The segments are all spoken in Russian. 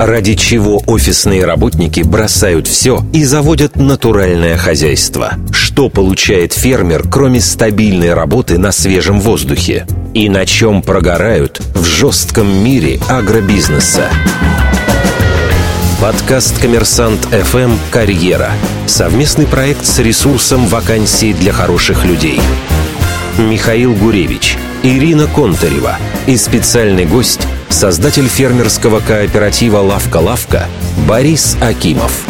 Ради чего офисные работники бросают все и заводят натуральное хозяйство? Что получает фермер, кроме стабильной работы на свежем воздухе? И на чем прогорают в жестком мире агробизнеса? Подкаст «Коммерсант ФМ. Карьера». Совместный проект с ресурсом вакансий для хороших людей. Михаил Гуревич, Ирина Контарева и специальный гость – создатель фермерского кооператива «Лавка-лавка» Борис Акимов.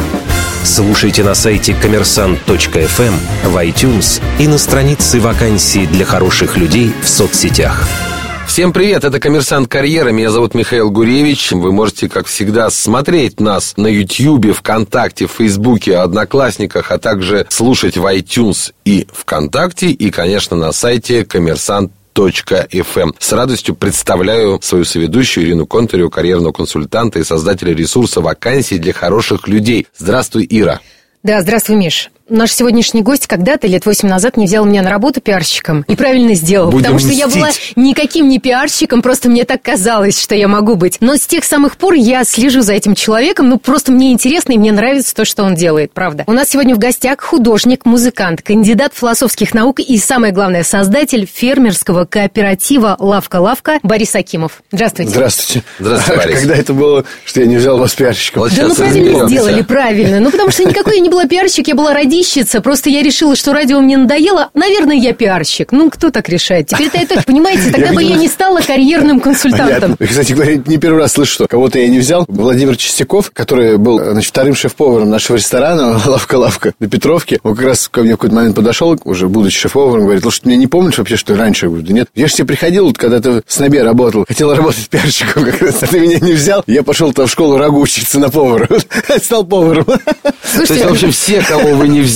Слушайте на сайте коммерсант.фм, в iTunes и на странице вакансий для хороших людей в соцсетях. Всем привет, это «Коммерсант Карьера», меня зовут Михаил Гуревич. Вы можете, как всегда, смотреть нас на YouTube, ВКонтакте, Фейсбуке, Одноклассниках, а также слушать в iTunes и ВКонтакте, и, конечно, на сайте коммерсант FM. С радостью представляю свою соведущую Ирину Контареву, карьерного консультанта и создателя ресурса вакансий для хороших людей. Здравствуй, Ира. Да, здравствуй, Миш наш сегодняшний гость когда-то лет восемь назад не взял меня на работу пиарщиком. И правильно сделал. Будем потому что мстить. я была никаким не пиарщиком, просто мне так казалось, что я могу быть. Но с тех самых пор я слежу за этим человеком. Ну, просто мне интересно и мне нравится то, что он делает, правда. У нас сегодня в гостях художник, музыкант, кандидат философских наук и, самое главное, создатель фермерского кооператива «Лавка-лавка» Борис Акимов. Здравствуйте. Здравствуйте. Здравствуйте, Борис. Когда это было, что я не взял вас пиарщиком? Вот Да, ну правильно разберемся. сделали, правильно. Ну, потому что никакой я не была пиарщик, я была радищица. Просто я решила, что радио мне надоело. Наверное, я пиарщик. Ну, кто так решает? Теперь-то это, понимаете, тогда бы я не стала карьерным консультантом. Кстати говоря, не первый раз слышу, что кого-то я не взял. Владимир Чистяков, который был значит, вторым шеф-поваром нашего ресторана «Лавка-лавка» на Петровке, он как раз ко мне в какой-то момент подошел, уже будучи шеф-поваром, говорит, слушай, ты меня не помнишь вообще, что раньше? Я говорю, да нет. Я же тебе приходил, вот когда ты в СНОБе работал, хотел работать пиарщиком как раз, а ты меня не взял. Я пошел там в школу рагу учиться на повара. Стал поваром. То есть, Слушайте, в общем, все, кого вы не взяли,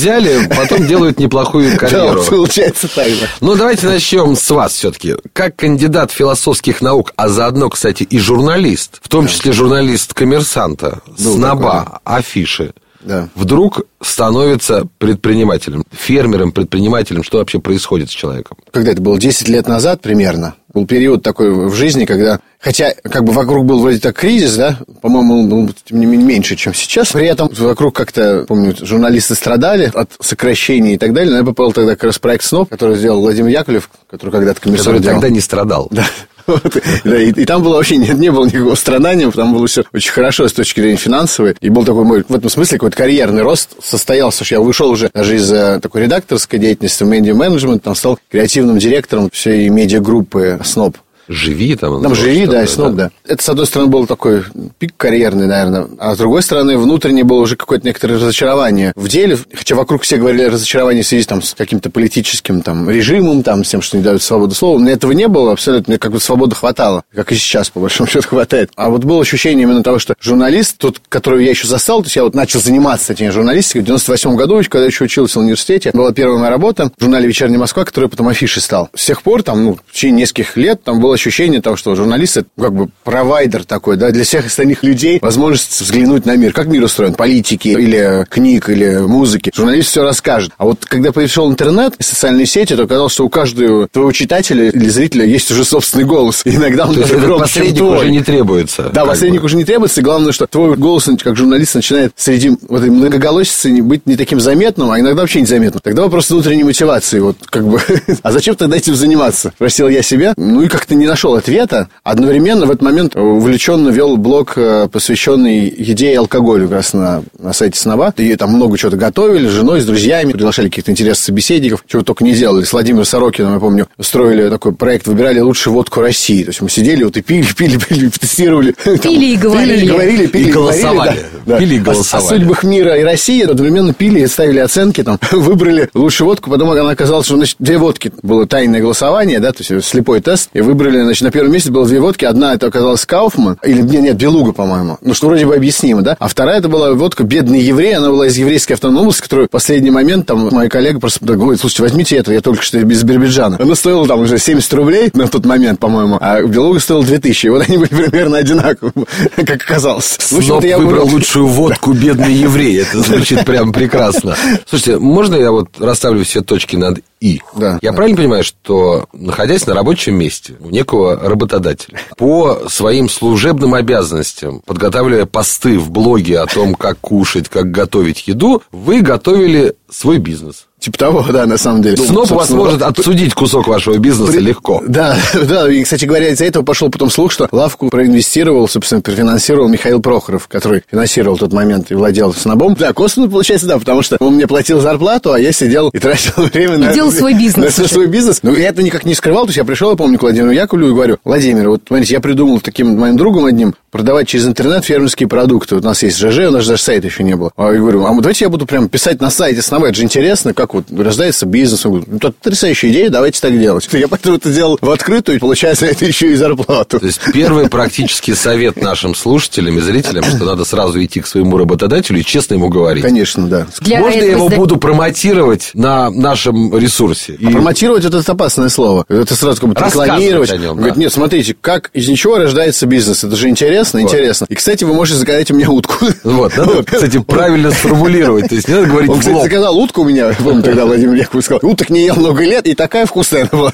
потом делают неплохую Да, карьеру. вот получается так же. Ну, давайте начнем с вас все-таки. Как кандидат философских наук, а заодно, кстати, и журналист, в том числе журналист коммерсанта, Был сноба, афиши, Да. вдруг становится предпринимателем, фермером, предпринимателем. Что вообще происходит с человеком? когда это было 10 лет назад примерно, был период такой в жизни, когда, хотя как бы вокруг был вроде так кризис, да, по-моему, он был тем не менее меньше, чем сейчас. При этом вокруг как-то, помню, журналисты страдали от сокращений и так далее. Но я попал тогда как раз проект СНОП, который сделал Владимир Яковлев, который когда-то комиссар Который делал. тогда не страдал. Да. Вот. Да, и, и там было вообще не, не было никакого страдания, там было все очень хорошо с точки зрения финансовой. И был такой мой, в этом смысле, какой-то карьерный рост состоялся, что я вышел уже даже из э, такой редакторской деятельности в медиа-менеджмент, там стал креативным директором всей медиагруппы СНОП. Живи там. Там живи, да, и СНОП, да. Это, с одной стороны, был такой пик карьерный, наверное, а с другой стороны, внутренне было уже какое-то некоторое разочарование в деле, хотя вокруг все говорили о разочаровании в связи там, с каким-то политическим там, режимом, там, с тем, что не дают свободу слова. Мне этого не было абсолютно, мне как бы свободы хватало, как и сейчас, по большому счету, хватает. А вот было ощущение именно того, что журналист, тот, которого я еще застал, то есть я вот начал заниматься точнее, журналистикой в 98 году, когда еще учился в университете, была первая моя работа в журнале «Вечерняя Москва», который потом афишей стал. С тех пор, там, ну, в течение нескольких лет, там было ощущение того, что журналист это как бы провайдер такой, да, для всех остальных людей возможность взглянуть на мир. Как мир устроен? Политики или книг, или музыки. Журналист все расскажет. А вот когда пришел интернет и социальные сети, то оказалось, что у каждого твоего читателя или зрителя есть уже собственный голос. И иногда он То даже громче, посредник твой. уже не требуется. Да, посредник бы. уже не требуется. И главное, что твой голос, как журналист, начинает среди вот этой многоголосицы быть не таким заметным, а иногда вообще незаметным. Тогда вопрос внутренней мотивации. Вот как бы, а зачем тогда этим заниматься? Спросил я себя. Ну и как-то не нашел ответа. Одновременно в этот момент увлеченно вел блог, э, посвященный еде и алкоголю как раз на, на сайте Сноба. И там много чего-то готовили с женой, с друзьями, приглашали каких-то интересных собеседников, чего только не делали. С Владимиром Сорокиным, я помню, строили такой проект, выбирали лучшую водку России. То есть мы сидели вот и пили, пили, пили, тестировали. Там, Пили и говорили. Пили и говорили, пили И и голосовали. говорили, да, да. Пили и О- голосовали. О, судьбах мира и России одновременно пили и ставили оценки, там, выбрали лучшую водку, потом она оказалось, что, значит, две водки. Было тайное голосование, да, то есть слепой тест, и выбрали, значит, на первом месте было две водки, одна это оказалась Кауфман, или, нет, нет, Белуга, по-моему, ну, что вроде бы объяснимо, да, а вторая это была водка «Бедный еврей», она была из еврейской автономной области, которую в последний момент, там, моя коллега просто говорит, слушайте, возьмите это, я только что из Биробиджана. Она стоила там уже 70 рублей на тот момент, по-моему, а Белуга стоила 2000, и вот они были примерно одинаковые, как оказалось. В общем-то, Сноп я выбрал лучшую водку «Бедный еврей». Это звучит прям прекрасно. Слушайте, можно я вот расставлю все точки над «и»? Да, Я правильно понимаю, что, находясь на рабочем месте, у некого работодателя. По своим служебным обязанностям, подготавливая посты в блоге о том, как кушать, как готовить еду, вы готовили свой бизнес. Типа того, да, на самом деле. Сноп у вас может отсудить кусок вашего бизнеса при... легко. Да, да, и, кстати говоря, из-за этого пошел потом слух, что лавку проинвестировал, собственно, профинансировал Михаил Прохоров, который финансировал в тот момент и владел Снобом. Да, косвенно получается, да, потому что он мне платил зарплату, а я сидел и тратил время и на... делал свой бизнес. На свой бизнес. Ну, я это никак не скрывал, то есть я пришел, я помню, к Владимиру Яковлеву и говорю, Владимир, вот, смотрите, я придумал таким моим другом одним продавать через интернет фермерские продукты. Вот у нас есть ЖЖ, у нас даже сайта еще не было. А я говорю, а давайте я буду прям писать на сайте Сноба, это же интересно, как вот рождается бизнес. Он говорит, ну, это потрясающая идея, давайте так делать. Я поэтому это делал в открытую, и получается это еще и зарплату. То есть, первый практический совет нашим слушателям и зрителям, что надо сразу идти к своему работодателю и честно ему говорить. Конечно, да. Для Можно я его буду промотировать на нашем ресурсе? А и... промотировать это опасное слово. Это сразу как бы рекламировать. О нем, Говорит, нет, смотрите, как из ничего рождается бизнес. Это же интересно, вот. интересно. И, кстати, вы можете заказать у меня утку. Вот, надо, кстати, правильно сформулировать. То есть, не надо говорить Он, кстати, заказал утку у меня, помню, тогда Владимир Яковлевич сказал, уток не ел много лет, и такая вкусная была.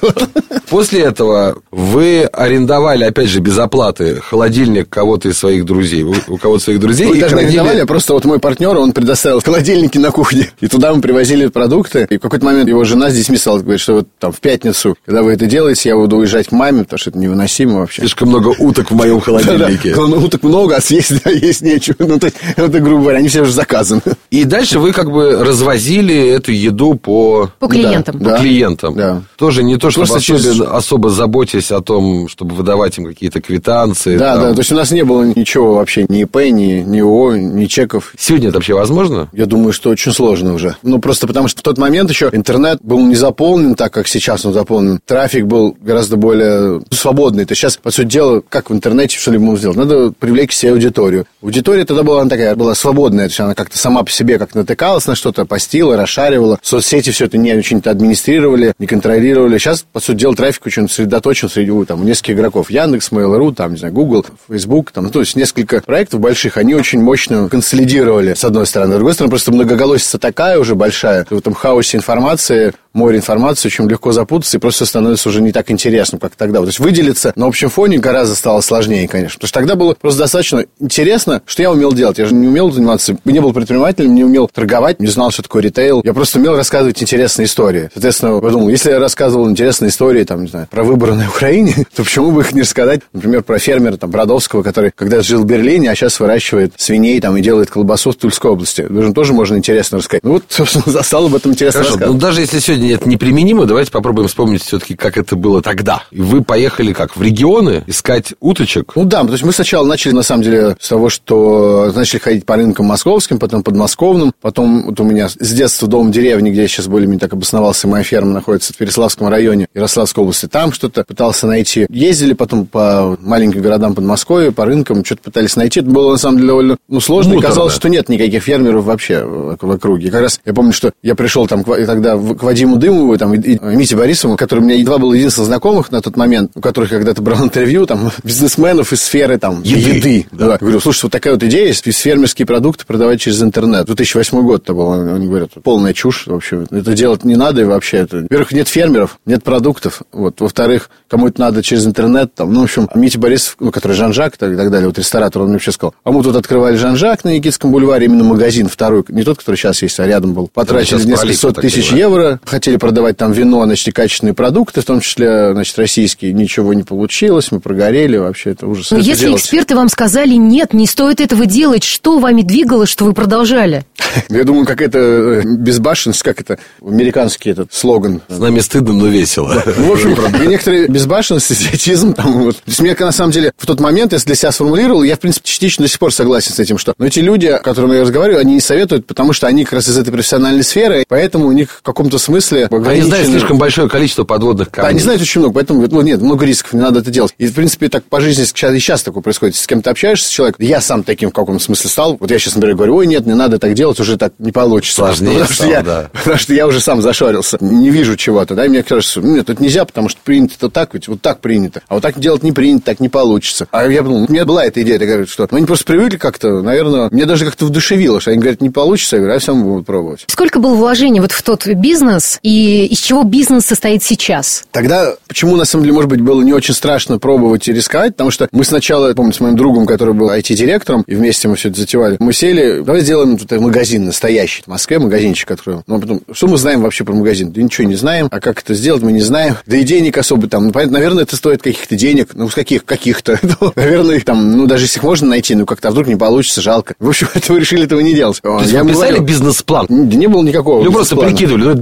После этого вы арендовали, опять же, без оплаты холодильник кого-то из своих друзей. У кого-то своих друзей. Мы даже хранили... арендовали, а просто вот мой партнер, он предоставил холодильники на кухне. И туда мы привозили продукты. И в какой-то момент его жена с детьми стала говорить, что вот там в пятницу, когда вы это делаете, я буду уезжать к маме, потому что это невыносимо вообще. Слишком много уток в моем холодильнике. Уток много, а съесть есть нечего. Ну, то есть, это, грубо говоря, они все уже заказаны. И дальше вы как бы развозили эту еду по... По клиентам. По клиентам. Да. Тоже не то, чтобы особо, особо заботясь о том, чтобы выдавать им какие-то квитанции. Да, да, то есть у нас не было ничего вообще, ни ИП, ни, ни ООО, ни чеков. Сегодня это вообще возможно? Я думаю, что очень сложно уже. Ну, просто потому что в тот момент еще интернет был не заполнен так, как сейчас он заполнен. Трафик был гораздо более свободный. То есть сейчас, по сути дела, как в интернете что-либо сделать? Надо привлечь к себе аудиторию. Аудитория тогда была она такая, была свободная, то есть она как-то сама по себе как натыкалась на что-то, постила, расшаривала. Соцсети все это не очень-то администрировали, не контролировали. Сейчас, по сути дела, трафик очень сосредоточен среди там, нескольких игроков. Яндекс, Mail.ru, там, не знаю, Google, Facebook, там, ну, то есть несколько проектов больших, они очень мощно консолидировали, с одной стороны. С другой стороны, просто многоголосица такая уже большая, в этом хаосе информации море информации, очень легко запутаться, и просто становится уже не так интересно, как тогда. То есть выделиться на общем фоне гораздо стало сложнее, конечно. Потому что тогда было просто достаточно интересно, что я умел делать. Я же не умел заниматься, не был предпринимателем, не умел торговать, не знал, что такое ритейл. Я просто умел рассказывать интересные истории. Соответственно, подумал, если я рассказывал интересные истории, там, не знаю, про выборы на Украине, то почему бы их не рассказать, например, про фермера там, Бродовского, который когда жил в Берлине, а сейчас выращивает свиней там, и делает колбасу в Тульской области. Даже тоже можно интересно рассказать. Ну вот, собственно, застал об этом интересно Хорошо, рассказывать. Ну, даже если сегодня сегодня это неприменимо, давайте попробуем вспомнить все-таки, как это было тогда. И вы поехали как, в регионы искать уточек? Ну да, то есть мы сначала начали, на самом деле, с того, что начали ходить по рынкам московским, потом подмосковным, потом вот у меня с детства дом деревни, где я сейчас более-менее так обосновался, моя ферма находится в Переславском районе Ярославской области, там что-то пытался найти. Ездили потом по маленьким городам Подмосковья, по рынкам, что-то пытались найти. Это было, на самом деле, довольно ну, сложно, Муторно. и казалось, что нет никаких фермеров вообще в округе. Как раз я помню, что я пришел там тогда к Вадиму Вадиму Дымову там, и, и Мите Борисову, который у меня едва был единственный знакомых на тот момент, у которых когда-то брал интервью, там, бизнесменов из сферы там, еды. еды да. Да. говорю, слушай, вот такая вот идея есть, фермерские продукты продавать через интернет. 2008 год это был, они говорят, полная чушь вообще. Это делать не надо и вообще. Это... Во-первых, нет фермеров, нет продуктов. Вот. Во-вторых, кому это надо через интернет. Там, ну, в общем, Митя Борисов, ну, который Жан-Жак и так далее, вот ресторатор, он мне вообще сказал, а мы тут открывали Жан-Жак на Никитском бульваре, именно магазин второй, не тот, который сейчас есть, а рядом был. Потратили несколько сот тысяч евро, хотели продавать там вино, значит, и качественные продукты, в том числе, значит, российские, ничего не получилось, мы прогорели, вообще это ужас. Но это если делать. эксперты вам сказали, нет, не стоит этого делать, что вами двигало, что вы продолжали? Я думаю, как это э, безбашенность, как это американский этот слоган. С нами стыдно, но весело. Ну, в общем, некоторые безбашенность, идиотизм. Там, вот. То есть, мне, на самом деле, в тот момент, если для себя сформулировал, я, в принципе, частично до сих пор согласен с этим, что но эти люди, о которых я разговариваю, они не советуют, потому что они как раз из этой профессиональной сферы, поэтому у них в каком-то смысле Они знают слишком большое количество подводных камней. Да, они знают очень много, поэтому ну, нет, много рисков, не надо это делать. И, в принципе, так по жизни сейчас, и сейчас такое происходит. С кем-то общаешься с человеком, я сам таким в каком-то смысле стал. Вот я сейчас, например, говорю, ой, нет, не надо так делать, уже так не получится. Сложнее потому, стало, что я, да. потому что я уже сам зашорился, не вижу чего-то, да, и мне кажется, нет, это нельзя, потому что принято то так, ведь вот так принято, а вот так делать не принято, так не получится. А я подумал, у меня была эта идея, я говорю, что ну, они просто привыкли как-то, наверное, мне даже как-то вдушевило, что они говорят, не получится, я говорю, а все будут пробовать. Сколько было вложений вот в тот бизнес, и из чего бизнес состоит сейчас? Тогда, почему, на самом деле, может быть, было не очень страшно пробовать и рисковать, потому что мы сначала, помню, с моим другом, который был IT-директором, и вместе мы все это затевали, мы сели, давай сделаем тут магазин настоящий, в Москве магазинчик откроем. Ну, а потом, что мы знаем вообще про магазин? Да ничего не знаем, а как это сделать, мы не знаем. Да и денег особо там, ну, понятно, наверное, это стоит каких-то денег, ну, с каких, каких-то, ну, наверное, там, ну, даже если их можно найти, ну, как-то вдруг не получится, жалко. В общем, это мы решили этого не делать. То есть я вы писали бизнес-план? Не было никакого Ну, просто прикидывали, ну, это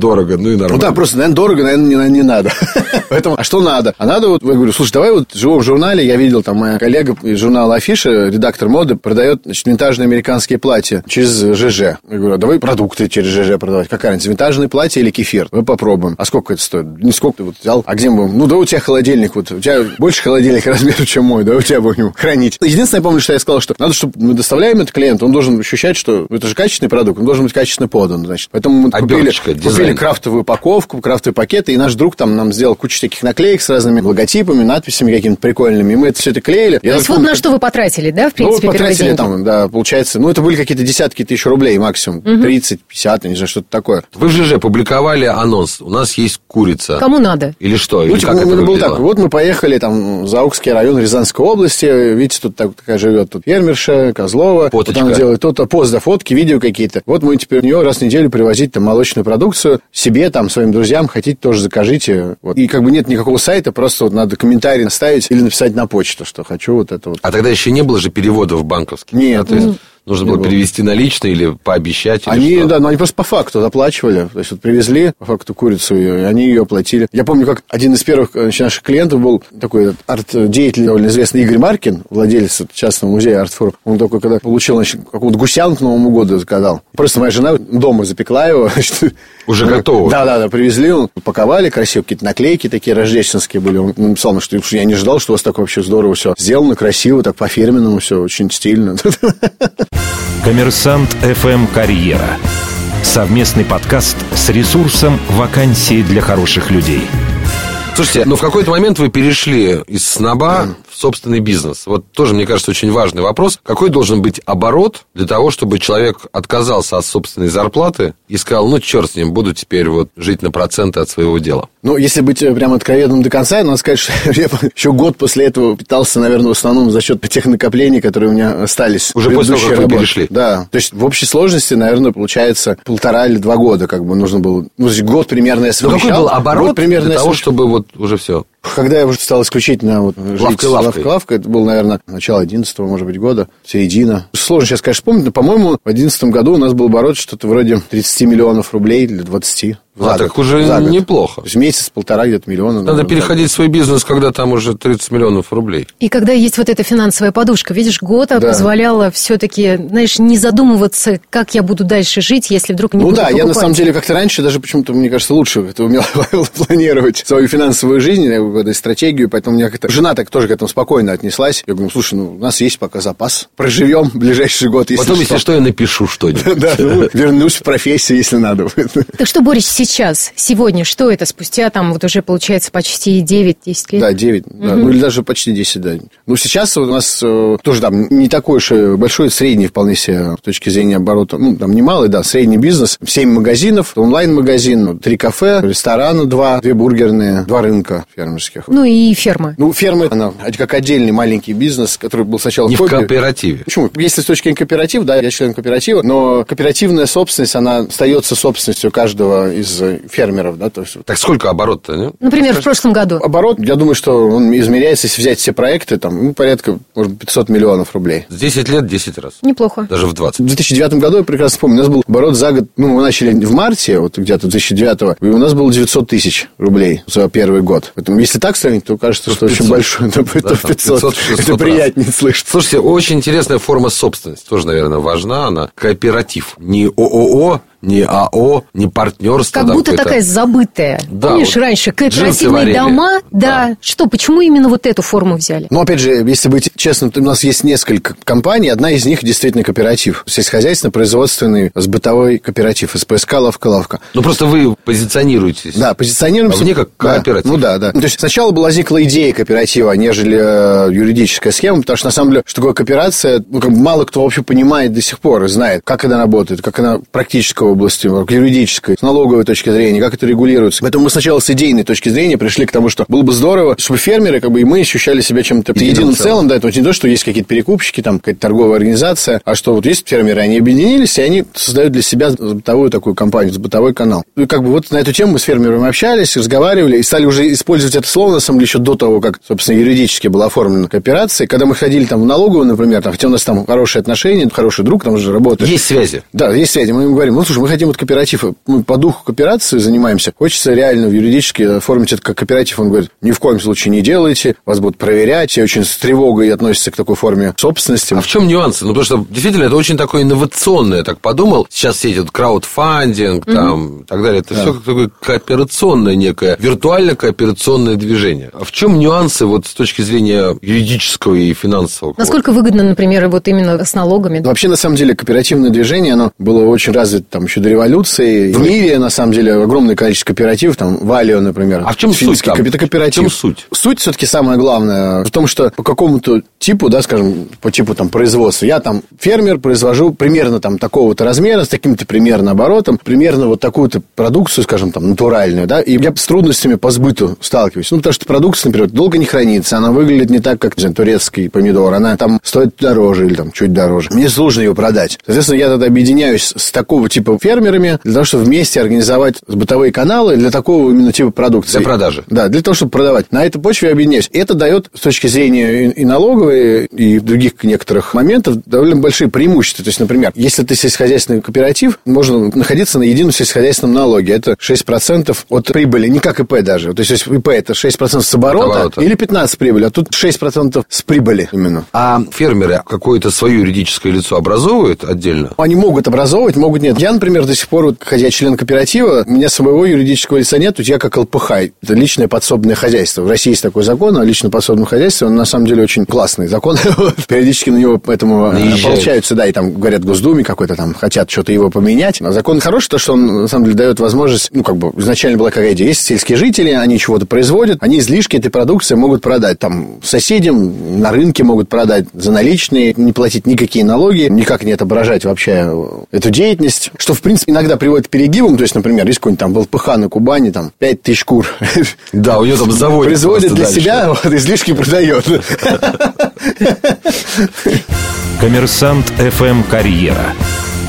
дорого-дорого, ну, и нормально. Ну, да, просто, наверное, дорого, наверное, не, не надо. Поэтому, а что надо? А надо вот, я говорю, слушай, давай вот в живом журнале, я видел, там, моя коллега из журнала Афиша, редактор моды, продает, значит, винтажные американские платья через ЖЖ. Я говорю, а давай продукты через ЖЖ продавать. Какая разница, винтажные платья или кефир? Мы попробуем. А сколько это стоит? Не сколько ты вот взял. А где мы? Ну, да у тебя холодильник, вот, у тебя больше холодильник размеру, чем мой, да, у тебя будем хранить. Единственное, я помню, что я сказал, что надо, чтобы мы доставляем это клиенту, он должен ощущать, что это же качественный продукт, он должен быть качественно подан, значит. Поэтому мы купили, купили крафтовую упаковку, крафтовые пакеты, и наш друг там нам сделал кучу всяких наклеек с разными логотипами, надписями какими-то прикольными, и мы это все это клеили. То есть вот на что вы потратили, да, в принципе, Ну, потратили там, да, получается, ну, это были какие-то десятки тысяч рублей максимум, угу. 30, 50, не знаю, что-то такое. Вы в ЖЖ публиковали анонс, у нас есть курица. Кому надо? Или что? Ну, Или типа, как ну, это было так, вот мы поехали там в Заукский район Рязанской области, видите, тут так, такая живет тут фермерша, Козлова, Фоточка. там делает то-то, пост, да, фотки, видео какие-то. Вот мы теперь у нее раз в неделю привозить там молочную продукцию себе, там, своим друзьям, хотите, тоже закажите. Вот. И как бы нет никакого сайта, просто вот надо комментарий ставить или написать на почту, что хочу вот это вот. А тогда еще не было же переводов банковских? Нет. А, то есть... Нужно было перевести наличные или пообещать? Или они, что? да, но они просто по факту заплачивали. То есть, вот привезли по факту курицу, и они ее оплатили. Я помню, как один из первых значит, наших клиентов был такой арт-деятель, довольно известный Игорь Маркин, владелец частного музея Артфор. Он такой, когда получил, значит, какого-то гусян к Новому году заказал. Просто моя жена дома запекла его. Значит, Уже готово? Да, да, да, привезли, он упаковали красиво, какие-то наклейки такие рождественские были. Он написал, что я не ждал, что у вас так вообще здорово все сделано, красиво, так по-фирменному все, очень стильно. Коммерсант ФМ «Карьера». Совместный подкаст с ресурсом «Вакансии для хороших людей». Слушайте, ну в какой-то момент вы перешли из сноба в собственный бизнес. Вот тоже, мне кажется, очень важный вопрос. Какой должен быть оборот для того, чтобы человек отказался от собственной зарплаты и сказал, ну, черт с ним, буду теперь вот жить на проценты от своего дела? Ну, если быть прям откровенным до конца, надо сказать, что я еще год после этого питался, наверное, в основном за счет тех накоплений, которые у меня остались. Уже после того, как вы перешли? Да. То есть, в общей сложности, наверное, получается полтора или два года, как бы нужно было. Ну, то есть, год примерно я совмещал. Ну, какой был оборот год примерно для того, совмещал. чтобы вот уже все? Когда я уже стал исключительно вот жить Лавкой, лавкой. лавкой, это было, наверное, начало 11 может быть, года, середина. Сложно сейчас, конечно, вспомнить, но, по-моему, в 11 году у нас был оборот что-то вроде 30 миллионов рублей или 20. А, за так год. уже За год. неплохо. То есть месяц, полтора где-то миллиона. Надо переходить в свой бизнес, когда там уже 30 миллионов рублей. И когда есть вот эта финансовая подушка, видишь, года Да. позволяла все-таки, знаешь, не задумываться, как я буду дальше жить, если вдруг не Ну буду да, я на покупать. самом деле как-то раньше даже почему-то, мне кажется, лучше это умел планировать свою финансовую жизнь, я говорю, стратегию, поэтому у меня как-то... Жена так тоже к этому спокойно отнеслась. Я говорю, слушай, ну у нас есть пока запас, проживем ближайший год, если Потом, если что, я напишу что-нибудь. Да, ну, вернусь в профессию, если надо. Так что, Борис, сейчас, сегодня, что это спустя там вот уже получается почти 9-10 лет? Да, 9, да, ну или даже почти 10, да. Ну, сейчас у нас э, тоже там не такой уж большой, средний вполне себе с точки зрения оборота. Ну, там немалый, да, средний бизнес. 7 магазинов, онлайн-магазин, ну, три кафе, ресторана два, две бургерные, два рынка фермерских. Ну и ферма. Ну, фермы, она как отдельный маленький бизнес, который был сначала Не в хобби. кооперативе. Почему? Если с точки зрения кооператива, да, я член кооператива, но кооперативная собственность, она остается собственностью каждого из э, фермеров, да, то есть Так сколько оборот-то, не? Например, в прошлом году. Оборот, я думаю, что он измеряется, если взять все проекты, там, ну, порядка, может, быть, 500 миллионов рублей. С 10 лет 10 раз. Неплохо. Даже в 20. В 2009 году, я прекрасно помню, у нас был оборот за год, ну, мы начали в марте, вот где-то 2009, и у нас было 900 тысяч рублей за первый год. Поэтому, если так сравнить, то кажется, что очень 500. большой, это, Да, там 500, 500, 600 это раз. приятнее слышать. Слушайте, очень интересная форма собственности. Тоже, наверное, важна она. Кооператив. Не ООО, не АО, не партнерство. Как будто такая забытая. Да, Помнишь, вот раньше кооперативные дома? Да. Да. Что, почему именно вот эту форму взяли? Но, опять же, если быть честным, то у нас есть несколько компаний. Одна из них действительно кооператив. Сельскохозяйственно-производственный с бытовой кооператив. СПСК «Лавка-лавка». Ну, просто вы позиционируетесь. Да, позиционируемся. А мне как Да, кооператив. ну да, да. Ну, то есть сначала была возникла идея кооператива, нежели э, юридическая схема, потому что на самом деле, что такое кооперация, ну, как бы мало кто вообще понимает до сих пор и знает, как она работает, как она практического области, юридической, с налоговой точки зрения, как это регулируется. Поэтому мы сначала с идейной точки зрения пришли к тому, что было бы здорово, чтобы фермеры, как бы и мы ощущали себя чем-то единым, единым целым. целым. Да, это не то, что есть какие-то перекупщики, там какая-то торговая организация, а что вот есть фермеры, они объединились, и они создают для себя бытовую такую компанию, бытовой канал. И как бы вот на эту тему мы с фермерами общались, разговаривали и стали уже использовать это слово, на самом деле, еще до того, как, собственно, юридически была оформлена кооперация. Когда мы ходили там в налоговую, например, там, хотя у нас там хорошие отношения, хороший друг там уже работает. Есть связи. Да, есть связи. Мы им говорим, ну, слушай, мы хотим вот кооператив, мы по духу кооперации занимаемся, хочется реально юридически оформить это как кооператив. Он говорит, ни в коем случае не делайте, вас будут проверять, и очень с тревогой относятся к такой форме собственности. А в чем нюансы? Ну, потому что действительно это очень такое инновационное, я так подумал. Сейчас все эти краудфандинг, угу. там, и так далее. Это да. все как такое кооперационное некое, виртуально кооперационное движение. А в чем нюансы вот с точки зрения юридического и финансового? Насколько выгодно, например, вот именно с налогами? Вообще, на самом деле, кооперативное движение, оно было очень развито там еще до революции. В мире, на самом деле, огромное количество кооперативов, там, Валио, например. А в чем суть там? Это кооператив. В чем суть? Суть все-таки самое главное в том, что по какому-то типу, да, скажем, по типу там производства, я там фермер, произвожу примерно там такого-то размера, с таким-то примерно оборотом, примерно вот такую-то продукцию, скажем, там, натуральную, да, и я с трудностями по сбыту сталкиваюсь. Ну, потому что продукция, например, долго не хранится, она выглядит не так, как, не знаю, турецкий помидор, она там стоит дороже или там чуть дороже. Мне сложно ее продать. Соответственно, я тогда объединяюсь с такого типа фермерами для того, чтобы вместе организовать бытовые каналы для такого именно типа продукции. Для продажи. Да, для того, чтобы продавать. На этой почве я объединяюсь. И это дает с точки зрения и налоговой, и других некоторых моментов довольно большие преимущества. То есть, например, если ты сельскохозяйственный кооператив, можно находиться на едином сельскохозяйственном налоге. Это 6% от прибыли, не как ИП даже. То есть, ИП это 6% с оборота, оборота или 15% прибыли, а тут 6% с прибыли именно. А фермеры какое-то свое юридическое лицо образовывают отдельно? Они могут образовывать, могут нет. Я, например, до сих пор, вот, хотя член кооператива, у меня своего юридического лица нет, я как ЛПХ. Это личное подсобное хозяйство. В России есть такой закон о личном подсобном хозяйстве. Он на самом деле очень классный закон. Периодически на него поэтому получаются, да, и там говорят Госдуме какой-то там, хотят что-то его поменять. А закон хороший, то, что он, на самом деле, дает возможность, ну, как бы, изначально была какая идея. Есть сельские жители, они чего-то производят, они излишки этой продукции могут продать там соседям, на рынке могут продать за наличные, не платить никакие налоги, никак не отображать вообще эту деятельность, что, в принципе, иногда приводит к перегибам. То есть, например, есть какой-нибудь там ЛПХ на Кубани, там, 5 тысяч кур. Да, у него там завод Производит для себя, вот, излишки продает. Коммерсант ФМ Карьера.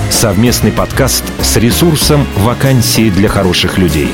Совместный подкаст с ресурсом «Вакансии для хороших людей».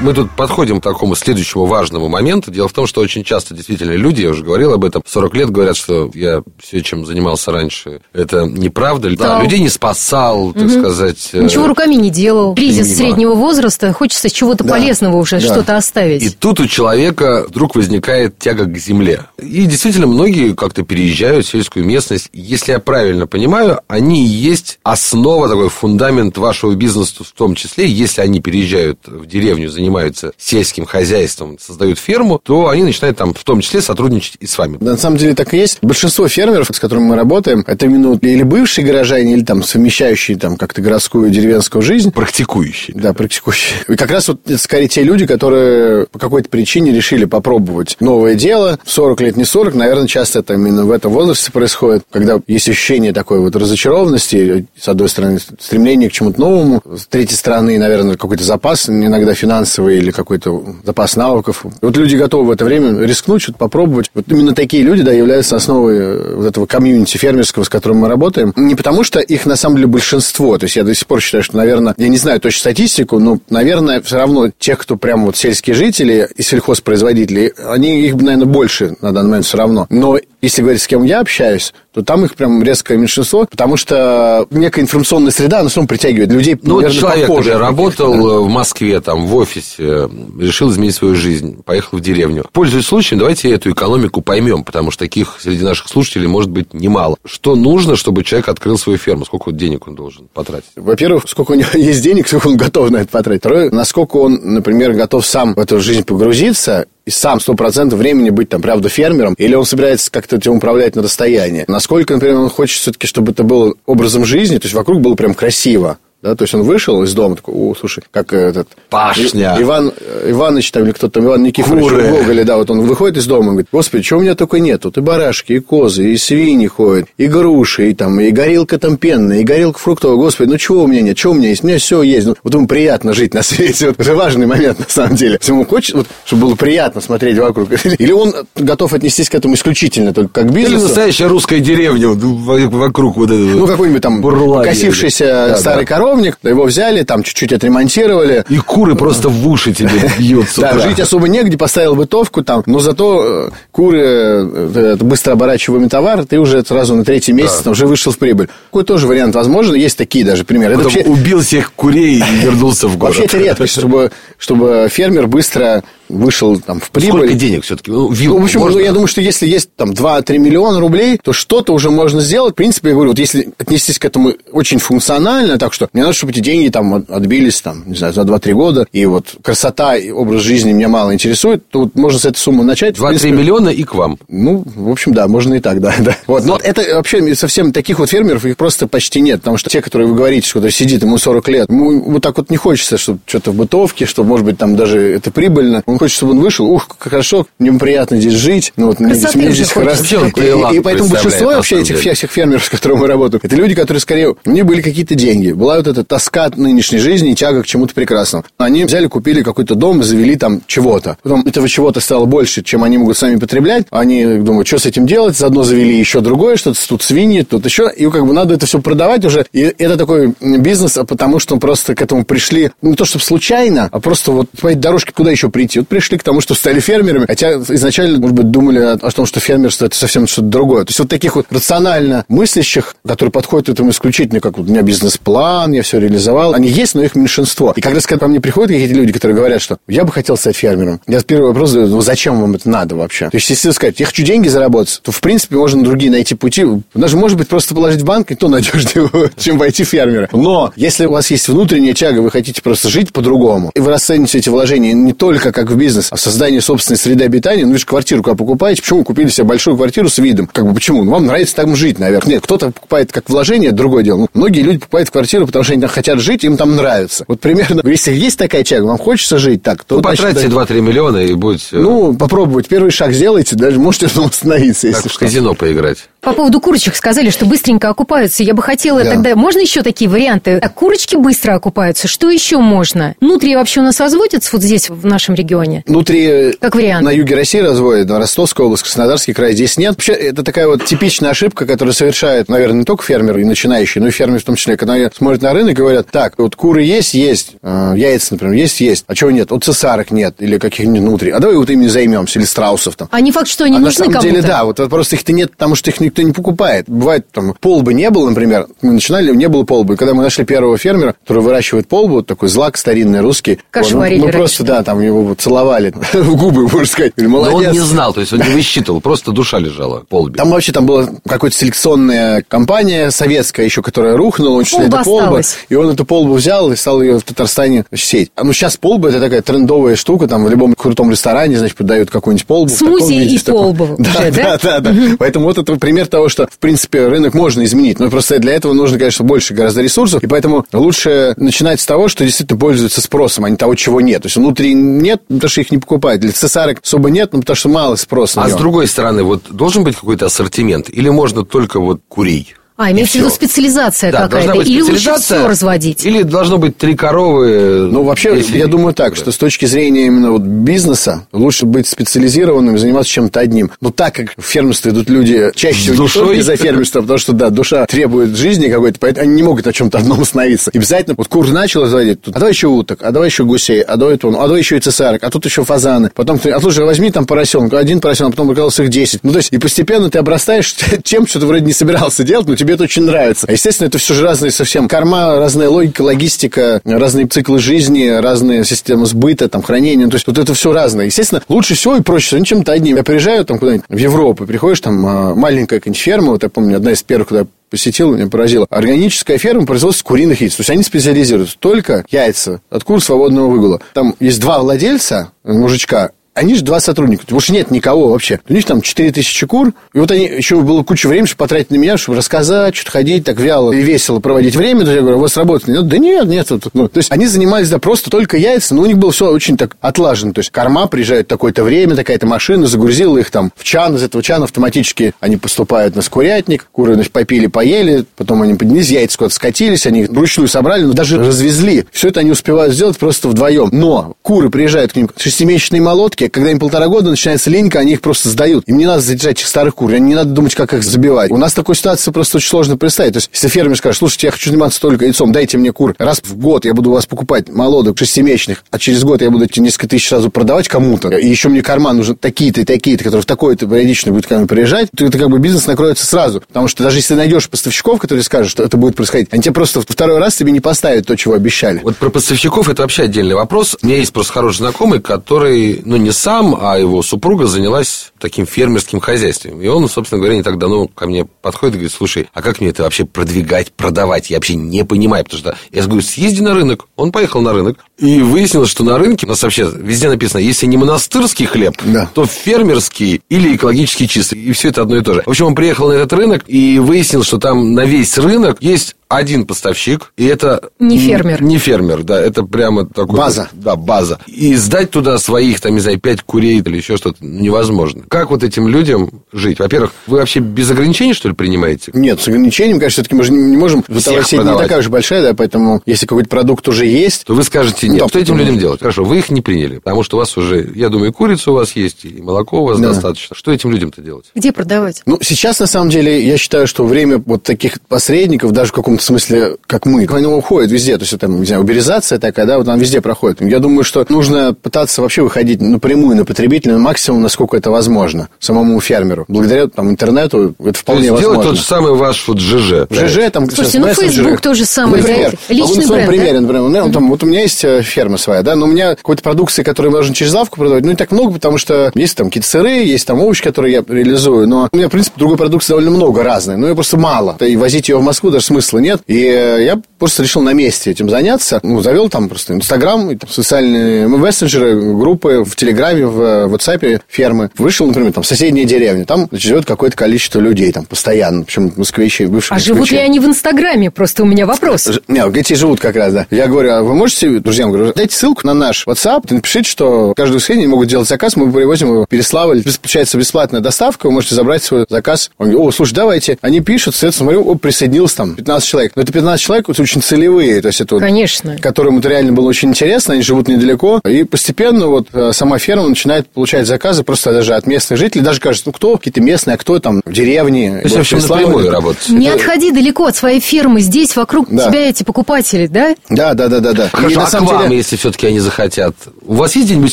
Мы тут подходим к такому следующему важному моменту. Дело в том, что очень часто действительно люди, я уже говорил об этом, 40 лет говорят, что я все, чем занимался раньше, это неправда. Да, да людей не спасал, так угу. сказать. Э, Ничего руками не делал. Кризис среднего возраста, хочется чего-то да. полезного уже, да. что-то оставить. И тут у человека вдруг возникает тяга к земле. И действительно, многие как-то переезжают в сельскую местность. Если я правильно понимаю, они и есть основа, такой фундамент вашего бизнеса в том числе, если они переезжают в деревню, занимаются занимаются сельским хозяйством, создают ферму, то они начинают там в том числе сотрудничать и с вами. Да, на самом деле так и есть. Большинство фермеров, с которыми мы работаем, это именно или бывшие горожане, или там совмещающие там как-то городскую и деревенскую жизнь. Практикующие. Да, практикующие. И как раз вот это скорее те люди, которые по какой-то причине решили попробовать новое дело. 40 лет, не 40, наверное, часто это именно в этом возрасте происходит, когда есть ощущение такой вот разочарованности, с одной стороны, стремление к чему-то новому, с третьей стороны, наверное, какой-то запас, иногда финансовый финансовый или какой-то запас навыков. Вот люди готовы в это время рискнуть, что-то попробовать. Вот именно такие люди, да, являются основой э, вот этого комьюнити фермерского, с которым мы работаем. Не потому, что их на самом деле большинство. То есть я до сих пор считаю, что, наверное, я не знаю точно статистику, но, наверное, все равно тех, кто прям вот сельские жители и сельхозпроизводители, они их, наверное, больше на данный момент все равно. Но если говорить, с кем я общаюсь, то там их прям резкое меньшинство, потому что некая информационная среда, она равно притягивает людей, Ну, наверное, человек, похожих, который работал да. в Москве, там, в офисе, решил изменить свою жизнь, поехал в деревню. Пользуясь случаем, давайте эту экономику поймем, потому что таких среди наших слушателей может быть немало. Что нужно, чтобы человек открыл свою ферму? Сколько денег он должен потратить? Во-первых, сколько у него есть денег, сколько он готов на это потратить. Второе, насколько он, например, готов сам в эту жизнь погрузиться, и сам сто процентов времени быть там, правда, фермером, или он собирается как-то этим управлять на расстоянии. Насколько, например, он хочет все-таки, чтобы это было образом жизни, то есть вокруг было прям красиво, Да, то есть он вышел из дома, такой, о, слушай, как этот... Пашня. И- Иван Иваныч там, или кто-то там, Иван Никифорович Куры. в Гоголе, да, вот он выходит из дома, и говорит, господи, чего у меня только нет? Тут и барашки, и козы, и свиньи ходят, и груши, и там, и горилка там пенная, и горилка фруктовая. Господи, ну чего у меня нет? Чего у меня есть? У меня все есть. Ну, вот ему приятно жить на свете. Вот это важный момент, на самом деле. Если ему хочет, вот, чтобы было приятно смотреть вокруг. Или он готов отнестись к этому исключительно только как к Или бизнесу. настоящая русская деревня вокруг вот этого. Ну, какой-нибудь там бурла покосившийся. Да, старый да. Коровник, его взяли, там чуть-чуть отремонтировали, И куры просто в уши тебе бьют с Да, жить особо негде, поставил бытовку там, но зато э, куры, э, это быстро оборачиваемый товар, ты уже сразу на третий месяц уже вышел в прибыль. Такой тоже вариант возможен, есть такие даже примеры. Потом убил всех курей и вернулся в город. вообще это редкость, чтобы, чтобы фермер быстро вышел там в прибыль. Сколько денег все-таки? Ну, Ну, в общем, можно? ну, я думаю, что если есть там 2-3 миллиона рублей, то что-то уже можно сделать. В принципе, я говорю, вот если отнестись к этому очень функционально, так что мне надо, чтобы эти деньги там от- отбились, там, не знаю, за 2-3 года, и вот красота и образ жизни меня мало интересует, то вот можно с этой суммы начать. В 2-3 принципе, миллиона и к вам. ну, в общем, да, можно и так, да. да. Вот. Но это вообще совсем таких вот фермеров, их просто почти нет. Потому что те, которые вы говорите, что сидит, ему 40 лет, ему вот так вот не хочется, чтобы что-то в бытовке, чтобы, может быть, там даже это прибыльно. Он хочет, чтобы он вышел, ух, как хорошо, мне приятно здесь жить. Ну, вот, мне здесь, мне здесь хорошо. Он И- И, поэтому большинство вообще этих деле. всех, всех фермеров, с которыми мы работаем, это люди, которые скорее, у них были какие-то деньги, была вот эта тоска от нынешней жизни и тяга к чему-то прекрасному. Они взяли, купили какой-то дом, завели там чего-то. Потом этого чего-то стало больше, чем они могут сами потреблять. Они думают, что с этим делать, заодно завели еще другое, что-то тут свиньи, тут еще, и как бы надо это все продавать уже. И это такой бизнес, а потому что просто к этому пришли, не то чтобы случайно, а просто вот по этой дорожке куда еще прийти. Вот пришли к тому, что стали фермерами, хотя изначально, может быть, думали о, том, что фермерство это совсем что-то другое. То есть вот таких вот рационально мыслящих, которые подходят этому исключительно, как вот у меня бизнес-план, я все реализовал, они есть, но их меньшинство. И когда ко мне приходят какие-то люди, которые говорят, что я бы хотел стать фермером, я первый вопрос задаю, ну зачем вам это надо вообще? То есть если сказать, я хочу деньги заработать, то в принципе можно другие найти пути. Даже может быть просто положить в банк, и то надежнее, чем войти фермера. Но если у вас есть внутренняя тяга, вы хотите просто жить по-другому, и вы расцените эти вложения не только как в бизнес, а создание собственной среды обитания, ну вы же квартиру когда покупаете, почему вы купили себе большую квартиру с видом? Как бы почему? Ну вам нравится там жить, наверное. Нет, кто-то покупает как вложение, другое дело. Ну, многие люди покупают квартиру, потому что они там хотят жить, им там нравится. Вот примерно, если есть такая тяга, вам хочется жить так, то Ну, значит, потратьте да. 2-3 миллиона и будете Ну, попробовать. Первый шаг сделайте, даже можете остановиться, как если в что. казино поиграть. По поводу курочек сказали, что быстренько окупаются. Я бы хотела Да. тогда... Можно еще такие варианты? А курочки быстро окупаются. Что еще можно? Нутрии вообще у нас разводятся вот здесь, в нашем регионе? Внутри Как вариант. на юге России разводят, на Ростовская область, Краснодарский край здесь нет. Вообще, это такая вот типичная ошибка, которую совершают, наверное, не только фермеры и начинающие, но и фермеры в том числе, когда смотрят на рынок и говорят, так, вот куры есть, есть, э, яйца, например, есть, есть, а чего нет? Вот цесарок нет, или каких-нибудь внутри. А давай вот ими займемся, или страусов там. А не факт, что они а на нужны самом кому-то. деле, да, вот просто их-то нет, потому что их никто не покупает. Бывает, там, полбы не было, например, мы начинали, не было полбы. И Когда мы нашли первого фермера, который выращивает полбу, вот такой злак старинный русский. Кашу вот, ну, варили Мы раньше. просто, да, там его вот целовали в губы, можно сказать. Говорили, Но он молодец. не знал, то есть он не высчитывал, просто душа лежала, полби. Там вообще там была какая-то селекционная компания советская еще, которая рухнула, он Полба это полба. И он эту полбу взял и стал ее в Татарстане сеть. А ну сейчас полба это такая трендовая штука, там в любом крутом ресторане, значит, подают какую-нибудь полбу. Смузи и полбу да, да, да. Поэтому вот это пример того, что, в принципе, рынок можно изменить. Но просто для этого нужно, конечно, больше гораздо ресурсов. И поэтому лучше начинать с того, что действительно пользуется спросом, а не того, чего нет. То есть внутри нет, ну, потому что их не покупают. Для цесарок особо нет, ну, потому что мало спроса. А с другой стороны, вот должен быть какой-то ассортимент? Или можно только вот курей? А, имеется в виду специализация Да, какая-то. быть Или лучше все разводить. Или должно быть три коровы. Ну, вообще, если- я думаю так, что с точки зрения именно вот бизнеса лучше быть специализированным и заниматься чем-то одним. Но так как в фермерство идут люди чаще всего не душой. за фермерство, потому что, да, душа требует жизни какой-то, поэтому они не могут на чем-то одном остановиться. И обязательно, вот кур начал разводить, тут, а давай еще уток, а давай еще гусей, а давай то, ну, а давай еще и цесарок, а тут еще фазаны. Потом ты, а слушай, возьми там поросенка, один поросенок, а потом оказалось их 10. Ну, то есть, и постепенно ты обрастаешь тем, что ты вроде не собирался делать, но тебе это очень нравится. А, естественно, это все же разные совсем корма, разная логика, логистика, разные циклы жизни, разные системы сбыта, там, хранения. Ну, То есть, вот это все разное. Естественно, лучше всего и проще всего чем-то одним. Я приезжаю там куда-нибудь в Европу, приходишь там, а, маленькая какая-нибудь ферма, вот я помню, одна из первых, куда посетил, меня поразило. Органическая ферма производства куриных яиц. То есть они специализируются только яйца от кур свободного выгула. Там есть два владельца, мужичка, они же два сотрудника, больше нет никого вообще. У них там 4 тысячи кур, и вот они, еще было куча времени, чтобы потратить на меня, чтобы рассказать, что-то ходить, так вяло и весело проводить время. То я говорю, у вас работает? Нет, да нет, нет. Ну, то есть они занимались, да, просто только яйца, но у них было все очень так отлажено. То есть корма приезжает в такое-то время, такая-то машина, загрузила их там в чан, из этого чана автоматически они поступают на скурятник, куры, значит, попили, поели, потом они поднялись, яйца куда-то скатились, они их вручную собрали, но даже развезли. Все это они успевают сделать просто вдвоем. Но куры приезжают к ним шестимесячные молотки, когда им полтора года начинается линька, они их просто сдают. Им не надо задержать этих старых кур, им не надо думать, как их забивать. У нас такую ситуацию просто очень сложно представить. То есть, если фермер скажет, слушайте, я хочу заниматься только яйцом, дайте мне кур. Раз в год я буду у вас покупать молодок шестимесячных, а через год я буду эти несколько тысяч сразу продавать кому-то, и еще мне карман нужен такие-то и такие-то, которые в такой-то периодично будут ко мне приезжать, то это как бы бизнес накроется сразу. Потому что даже если найдешь поставщиков, которые скажут, что это будет происходить, они тебе просто второй раз тебе не поставят то, чего обещали. Вот про поставщиков это вообще отдельный вопрос. У меня есть просто хороший знакомый, который, ну, не сам, а его супруга занялась таким фермерским хозяйством. И он, собственно говоря, не так давно ко мне подходит и говорит, слушай, а как мне это вообще продвигать, продавать? Я вообще не понимаю, потому что я говорю, съезди на рынок. Он поехал на рынок, и выяснилось, что на рынке у нас вообще везде написано, если не монастырский хлеб, Да. то фермерский или экологически чистый. И все это одно и то же. В общем, он приехал на этот рынок и выяснил, что там на весь рынок есть один поставщик, и это... Не фермер. Не фермер, да, это прямо такой... База. Да, база. И сдать туда своих, там, не знаю, пять курей или еще что-то невозможно. Как вот этим людям жить? Во-первых, вы вообще без ограничений, что ли, принимаете? Нет, с ограничением, конечно, все-таки мы же не, можем... Бытовая сеть не такая уж большая, да, поэтому если какой-то продукт уже есть, То вы скажете Нет. да, что этим людям делать? Хорошо, вы их не приняли, потому что у вас уже, я думаю, и курица у вас есть, и молоко у вас Да. достаточно. Что этим людям-то делать? Где продавать? Ну, сейчас, на самом деле, я считаю, что время вот таких посредников, даже в каком-то смысле, как мы, оно уходит везде. То есть, это, не знаю, уберизация такая, да, вот она везде проходит. Я думаю, что нужно пытаться вообще выходить напрямую на потребителя на максимум, насколько это возможно, самому фермеру. Благодаря там, интернету это То вполне есть возможно. делать тот же самый ваш вот ЖЖ. ЖЖ там... Слушайте, ну. Facebook то же самое, да, А вот личный на своем бренд, да? примере, например, там, вот у меня есть э, ферма своя, да, но у меня какой-то продукции, которую можно через лавку продавать, ну, не так много, потому что есть там какие-то сыры, есть там овощи, которые я реализую, но у меня, в принципе, другой продукции довольно много разной, но ее просто мало. И возить ее в Москву даже смысла нет. И э, я просто решил на месте этим заняться. Ну, завел там просто Инстаграм, социальные мессенджеры, группы в Телеграме, в э, WhatsApp фермы. Вышел, например, там в соседние деревни. Там значит, живет какое-то количество людей там постоянно, причем москвичи, бывших А живут ли они в Инстаграме? Просто у меня вопрос. Не, эти живут как раз, да. Я говорю, а вы можете, друзьям, говорю, дайте ссылку на наш WhatsApp, напишите, что каждое воскресенье могут делать заказ, мы привозим его в Переславль. Получается бесплатная доставка, вы можете забрать свой заказ. Он говорит, о, слушай, давайте. Они пишут, соответственно, смотрю, о, присоединилось там 15 человек. Но это 15 человек вот, очень целевые, то есть это вот Конечно. которым это реально было очень интересно, они живут недалеко, и постепенно вот э, сама ферма начинает получать заказы просто даже от местных жителей, даже кажется, ну кто какие-то местные, а кто там в деревне. То есть, в общем, напрямую работать. Не отходи далеко от своей фермы. Здесь вокруг Да. тебя эти покупатели, да? Да, да, да, да, да. И Хорошо, на а самом деле- если все-таки они захотят? У вас есть где-нибудь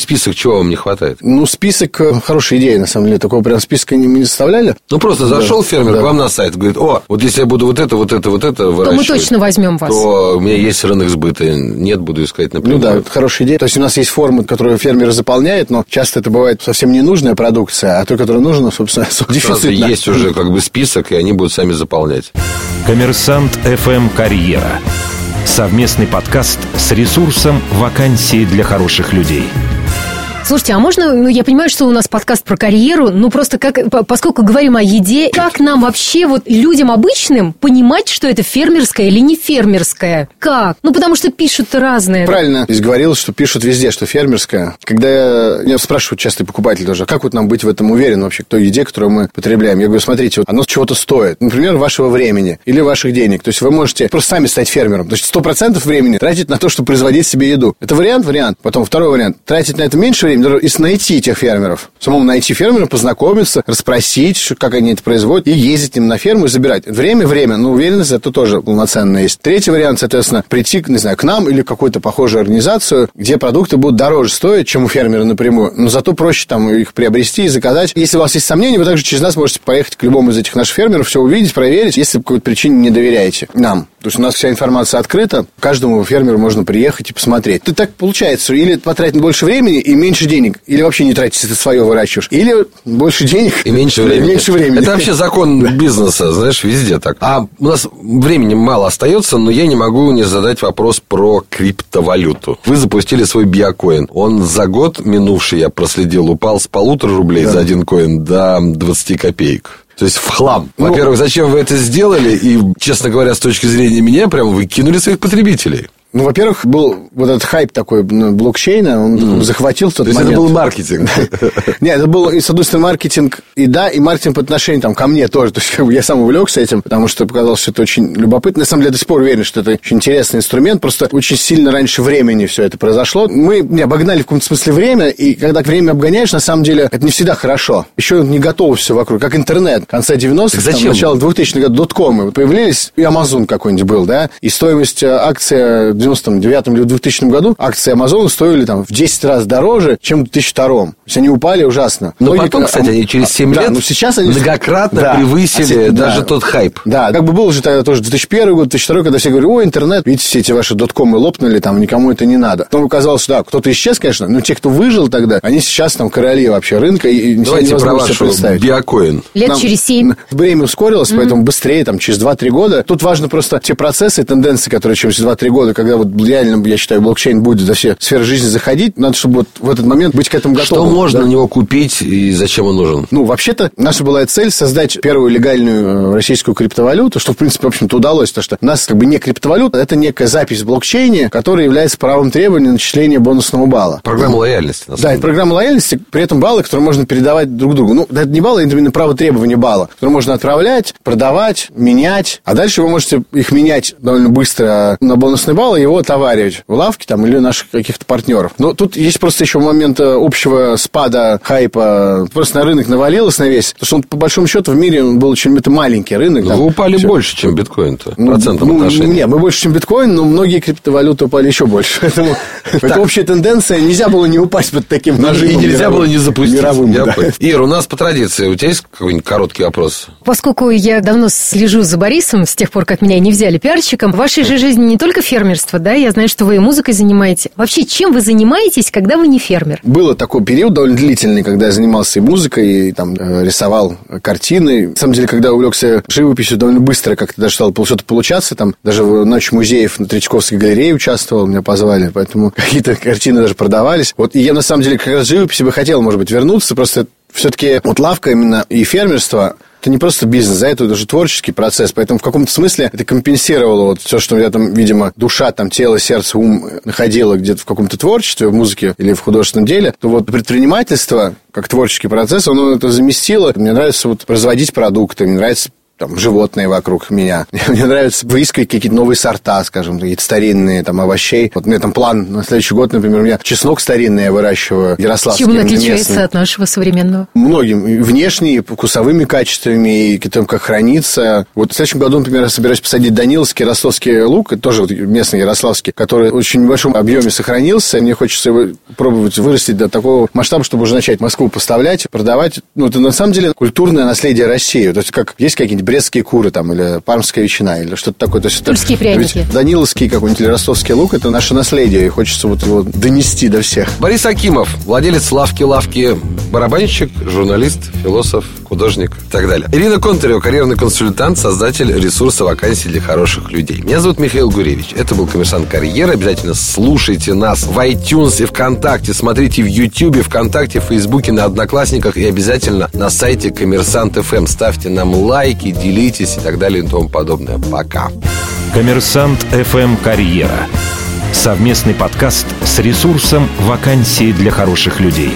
список, чего вам не хватает? Ну, список, э, хорошая идея, на самом деле. Такого прям списка не, не составляли. Ну, просто зашел фермер да. к вам на сайт, говорит, о, вот если я буду вот это, вот это, вот это То выращивать, мы точно возьмем вас. то у меня есть рынок сбыта. Нет, буду искать Ну напрямую. да, это хорошая идея. То есть у нас есть формы, которые фермер заполняет, но часто это бывает совсем ненужная продукция, а то, которая нужна, собственно, Сразу есть уже как бы список, и они будут сами заполнять. Коммерсант FM «Карьера». Совместный подкаст с ресурсом «Вакансии для хороших людей». Слушайте, а можно, ну, я понимаю, что у нас подкаст про карьеру, ну, просто как, по- поскольку говорим о еде, как нам вообще, вот, людям обычным понимать, что это фермерское или не фермерское? Как? Ну, потому что пишут разные. Правильно здесь говорил, что пишут везде, что фермерское. Когда я, меня спрашивают часто покупатели тоже, а как вот нам быть в этом уверен вообще, к еде, которую мы потребляем? Я говорю, смотрите, вот оно чего-то стоит. Например, вашего времени или ваших денег. То есть вы можете просто сами стать фермером. То есть сто процентов времени тратить на то, чтобы производить себе еду. Это вариант, вариант. Потом второй вариант. Тратить на это меньше времени, даже если найти этих фермеров. Самому найти фермера, познакомиться, расспросить, как они это производят, и ездить к ним на ферму и забирать. Время, время, но уверенность это тоже полноценно есть. Третий вариант, соответственно, прийти, не знаю, к нам или какую-то похожую организацию, где продукты будут дороже стоить, чем у фермера напрямую, но зато проще там их приобрести и заказать. Если у вас есть сомнения, вы также через нас можете поехать к любому из этих наших фермеров, все увидеть, проверить, если по какой-то причине не доверяете нам. То есть у нас вся информация открыта, каждому фермеру можно приехать и посмотреть. Ты так получается, или потратить больше времени и меньше больше денег, или вообще не тратить, это свое выращиваешь, или больше денег и меньше времени. меньше времени. Это вообще закон бизнеса, знаешь, везде так. А у нас времени мало остается, но я не могу не задать вопрос про криптовалюту. Вы запустили свой биокоин. Он за год минувший, я проследил, упал с полутора рублей да. за один коин до 20 копеек. То есть в хлам. Ну, Во-первых, зачем вы это сделали? И, честно говоря, с точки зрения меня, прям вы кинули своих потребителей. Ну, во-первых, был вот этот хайп такой ну, блокчейна, он mm. захватил в тот То момент. это был маркетинг? Нет, это был, и, с одной стороны, маркетинг, и да, и маркетинг по отношению там, ко мне тоже. То есть, как бы я сам увлекся этим, потому что показалось, что это очень любопытно. На самом деле, до сих пор уверен, что это очень интересный инструмент. Просто очень сильно раньше времени все это произошло. Мы не обогнали в каком-то смысле время, и когда время обгоняешь, на самом деле, это не всегда хорошо. Еще не готово все вокруг. Как интернет. В конце 90-х, там, начало 2000-х годов, доткомы появились, и Amazon какой-нибудь был, да, и стоимость э, акции 99 или 2000 году акции Амазона стоили там в 10 раз дороже, чем в 2002. То есть они упали ужасно. Но Логика, потом, кстати, они через 7 да, лет но сейчас они... многократно да, превысили а, даже да, тот хайп. Да, как бы был же тогда тоже 2001 год, 2002, когда все говорили, о, интернет, видите, все эти ваши доткомы лопнули, там никому это не надо. Потом оказалось, что да, кто-то исчез, конечно, но те, кто выжил тогда, они сейчас там короли вообще рынка, и Давайте про вашу представить. биокоин. Лет Нам через 7. Время ускорилось, mm-hmm. поэтому быстрее, там, через 2-3 года. Тут важно просто те процессы, тенденции, которые через 2-3 года, когда вот реально, я считаю, блокчейн будет за все сферы жизни заходить, надо, чтобы вот в этот момент быть к этому готовым. Что можно да? на него купить и зачем он нужен? Ну, вообще-то, наша была цель создать первую легальную э, российскую криптовалюту, что, в принципе, в общем-то, удалось, потому что у нас как бы не криптовалюта, это некая запись в блокчейне, которая является правом требования начисления бонусного балла. Программа лояльности. Да, это программа лояльности, при этом баллы, которые можно передавать друг другу. Ну, это не баллы, это именно право требования балла, которые можно отправлять, продавать, менять, а дальше вы можете их менять довольно быстро на бонусный балл и его товарить в лавке там или наших каких-то партнеров. Но тут есть просто еще момент э, общего спада хайпа. Просто на рынок навалилось на весь. Потому что он, по большому счету, в мире он был очень это маленький рынок. Но там, вы упали все. больше, чем биткоин-то, ну, процентом ну, отношении. Нет, мы больше, чем биткоин, но многие криптовалюты упали еще больше. Поэтому это общая тенденция. Нельзя было не упасть под таким нажимом. И нельзя было не запустить. Мировым, да. Ир, у нас по традиции, у тебя есть какой-нибудь короткий вопрос? Поскольку я давно слежу за Борисом, с тех пор, как меня не взяли пиарщиком, в вашей же жизни не только фермерство, да, я знаю, что вы и музыкой занимаетесь. Вообще, чем вы занимаетесь, когда вы не фермер? Было такой период довольно длительный, когда я занимался и музыкой, и там э, рисовал картины. На самом деле, когда увлекся живописью, довольно быстро как-то даже стало что-то получаться. Там даже в Ночь музеев на Третьяковской галерее участвовал, меня позвали, поэтому какие-то картины даже продавались. Вот и я на самом деле как раз живописи бы хотел, может быть, вернуться, просто все-таки вот лавка именно и фермерство, это не просто бизнес, да, это даже творческий процесс. Поэтому в каком-то смысле это компенсировало вот все, что я там, видимо, душа, там, тело, сердце, ум находила где-то в каком-то творчестве, в музыке или в художественном деле, то вот предпринимательство как творческий процесс, оно это заместило. Мне нравится вот производить продукты, мне нравится там, животные вокруг меня. Мне нравится выискивать какие-то новые сорта, скажем, какие-то старинные там овощей. Вот у меня там план на следующий год, например, у меня чеснок старинный я выращиваю, ярославский. Чем он отличается местный. от нашего современного? Многим. Внешне, вкусовыми качествами, и тем, как хранится. Вот в следующем году, например, я собираюсь посадить даниловский, ростовский лук, тоже вот местный ярославский, который в очень небольшом объеме сохранился. Мне хочется его пробовать вырастить до такого масштаба, чтобы уже начать Москву поставлять, продавать. Ну, это на самом деле культурное наследие России. То есть, как есть какие-нибудь брестские куры там, или пармская ветчина, или что-то такое. То есть Тульские пряники. Ведь Даниловский какой-нибудь или ростовский лук – это наше наследие, и хочется вот его донести до всех. Борис Акимов, владелец лавки-лавки, барабанщик, журналист, философ, художник и так далее. Ирина Контарева, карьерный консультант, создатель ресурса вакансий для хороших людей. Меня зовут Михаил Гуревич. Это был «Коммерсант карьеры». Обязательно слушайте нас в iTunes и ВКонтакте. Смотрите в YouTube, ВКонтакте, в Фейсбуке, на Одноклассниках и обязательно на сайте Коммерсант ФМ. Ставьте нам лайки, делитесь и так далее и тому подобное. Пока. Коммерсант ФМ «Карьера». Совместный подкаст с ресурсом «Вакансии для хороших людей».